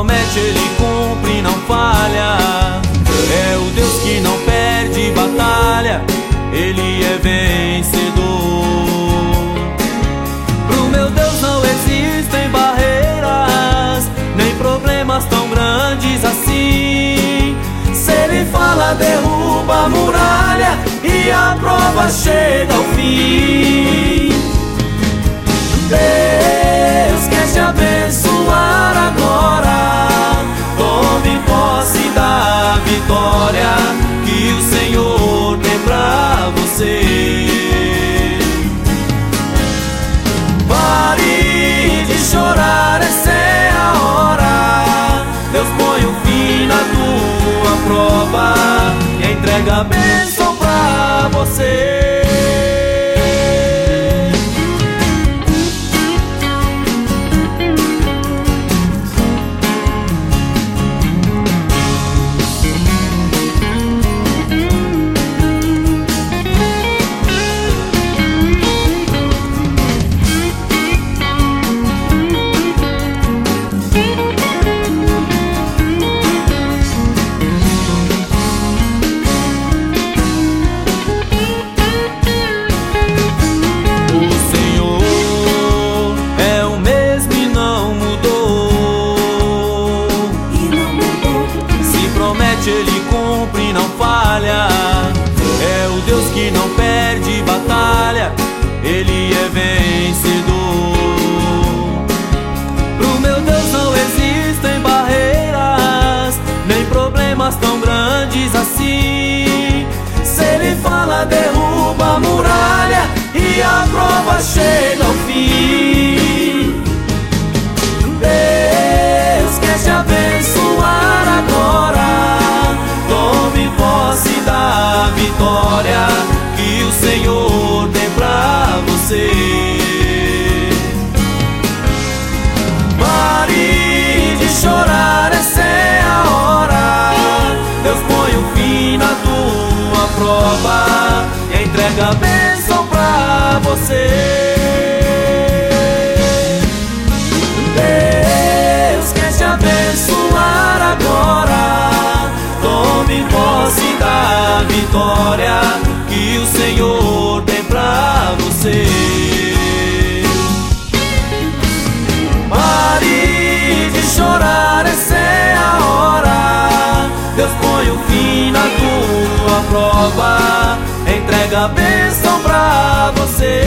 promete, ele cumpre, não falha. É o Deus que não perde batalha, ele é vencedor. Pro meu Deus não existem barreiras, nem problemas tão grandes assim. Se ele fala, derruba a muralha e a prova chega ao fim. Pra você. Pare de chorar, essa é a hora. Deus põe o fim na tua prova e entrega a cumpre, não falha. É o Deus que não perde batalha, ele é vencedor. Pro meu Deus não existem barreiras, nem problemas tão grandes assim. Se ele fala, derruba a muralha e a prova chega Deus quer te abençoar agora. Tome posse da vitória que o Senhor tem pra você. Pare de chorar, essa é a hora. Deus põe o fim na tua prova, entrega a bênção pra você.